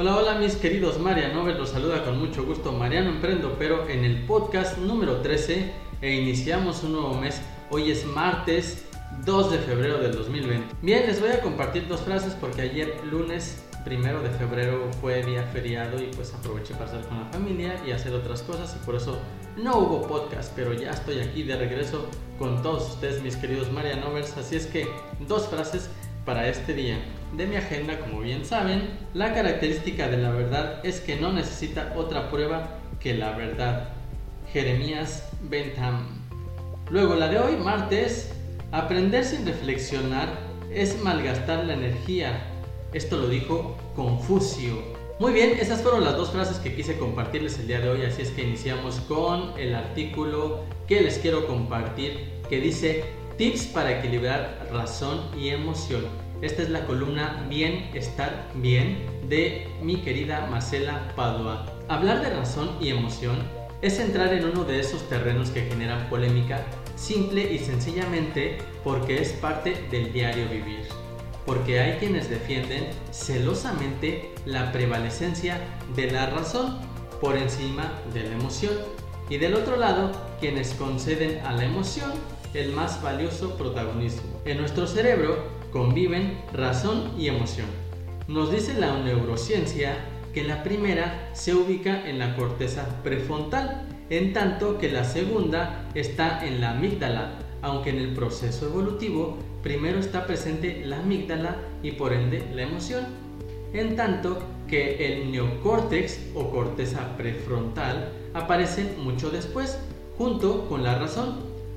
Hola, hola mis queridos Marianovers, los saluda con mucho gusto Mariano Emprendo, pero en el podcast número 13 e iniciamos un nuevo mes. Hoy es martes 2 de febrero del 2020. Bien, les voy a compartir dos frases porque ayer lunes primero de febrero fue día feriado y pues aproveché para estar con la familia y hacer otras cosas y por eso no hubo podcast, pero ya estoy aquí de regreso con todos ustedes mis queridos Marianovers, así es que dos frases para este día de mi agenda, como bien saben, la característica de la verdad es que no necesita otra prueba que la verdad. Jeremías Bentham. Luego la de hoy, martes, aprender sin reflexionar es malgastar la energía. Esto lo dijo Confucio. Muy bien, esas fueron las dos frases que quise compartirles el día de hoy, así es que iniciamos con el artículo que les quiero compartir que dice Tips para equilibrar razón y emoción. Esta es la columna Bien, estar bien de mi querida Marcela Padua. Hablar de razón y emoción es entrar en uno de esos terrenos que generan polémica simple y sencillamente porque es parte del diario vivir. Porque hay quienes defienden celosamente la prevalecencia de la razón por encima de la emoción y del otro lado quienes conceden a la emoción el más valioso protagonismo. En nuestro cerebro conviven razón y emoción. Nos dice la neurociencia que la primera se ubica en la corteza prefrontal, en tanto que la segunda está en la amígdala, aunque en el proceso evolutivo primero está presente la amígdala y por ende la emoción, en tanto que el neocórtex o corteza prefrontal aparece mucho después, junto con la razón.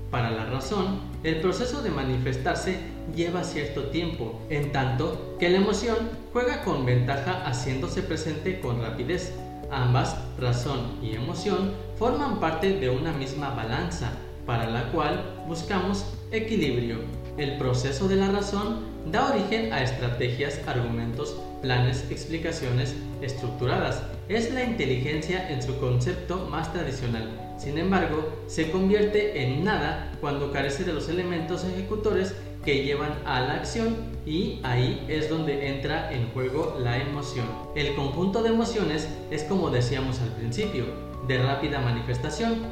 Para la razón, el proceso de manifestarse lleva cierto tiempo, en tanto que la emoción juega con ventaja haciéndose presente con rapidez. Ambas, razón y emoción, forman parte de una misma balanza, para la cual buscamos equilibrio. El proceso de la razón da origen a estrategias, argumentos, planes, explicaciones estructuradas. Es la inteligencia en su concepto más tradicional sin embargo, se convierte en nada cuando carece de los elementos ejecutores que llevan a la acción y ahí es donde entra en juego la emoción. El conjunto de emociones es como decíamos al principio, de rápida manifestación,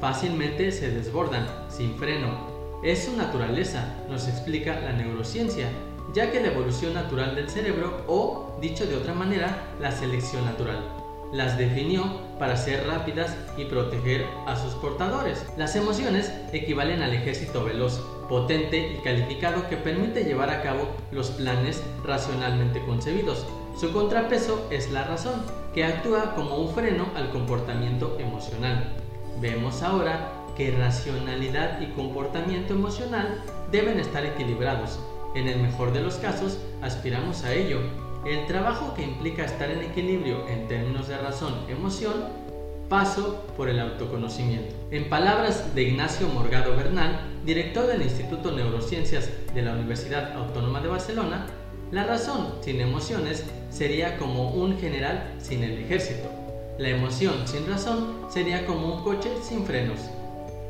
fácilmente se desbordan, sin freno. Es su naturaleza, nos explica la neurociencia, ya que la evolución natural del cerebro o, dicho de otra manera, la selección natural las definió para ser rápidas y proteger a sus portadores. Las emociones equivalen al ejército veloz, potente y calificado que permite llevar a cabo los planes racionalmente concebidos. Su contrapeso es la razón, que actúa como un freno al comportamiento emocional. Vemos ahora que racionalidad y comportamiento emocional deben estar equilibrados. En el mejor de los casos, aspiramos a ello, el trabajo que implica estar en equilibrio en términos de razón, emoción, paso por el autoconocimiento. En palabras de Ignacio Morgado Bernal, director del Instituto Neurociencias de la Universidad Autónoma de Barcelona, la razón sin emociones sería como un general sin el ejército. La emoción sin razón sería como un coche sin frenos.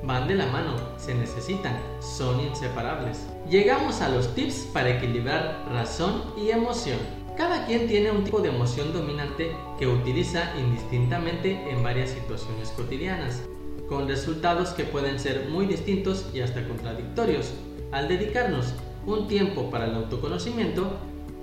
Van de la mano, se necesitan, son inseparables. Llegamos a los tips para equilibrar razón y emoción. Cada quien tiene un tipo de emoción dominante que utiliza indistintamente en varias situaciones cotidianas, con resultados que pueden ser muy distintos y hasta contradictorios. Al dedicarnos un tiempo para el autoconocimiento,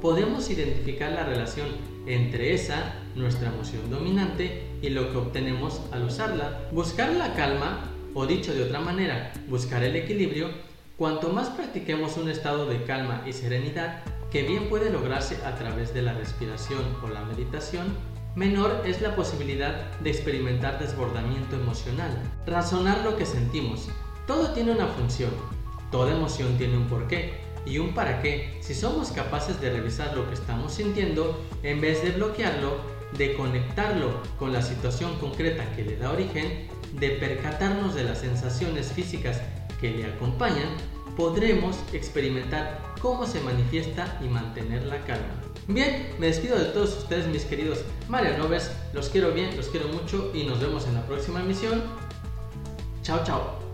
podemos identificar la relación entre esa, nuestra emoción dominante, y lo que obtenemos al usarla. Buscar la calma, o dicho de otra manera, buscar el equilibrio, cuanto más practiquemos un estado de calma y serenidad, que bien puede lograrse a través de la respiración o la meditación, menor es la posibilidad de experimentar desbordamiento emocional. Razonar lo que sentimos. Todo tiene una función. Toda emoción tiene un porqué y un para qué. Si somos capaces de revisar lo que estamos sintiendo, en vez de bloquearlo, de conectarlo con la situación concreta que le da origen, de percatarnos de las sensaciones físicas que le acompañan, podremos experimentar cómo se manifiesta y mantener la calma. Bien, me despido de todos ustedes mis queridos Marianovers, los quiero bien, los quiero mucho y nos vemos en la próxima emisión. Chao, chao.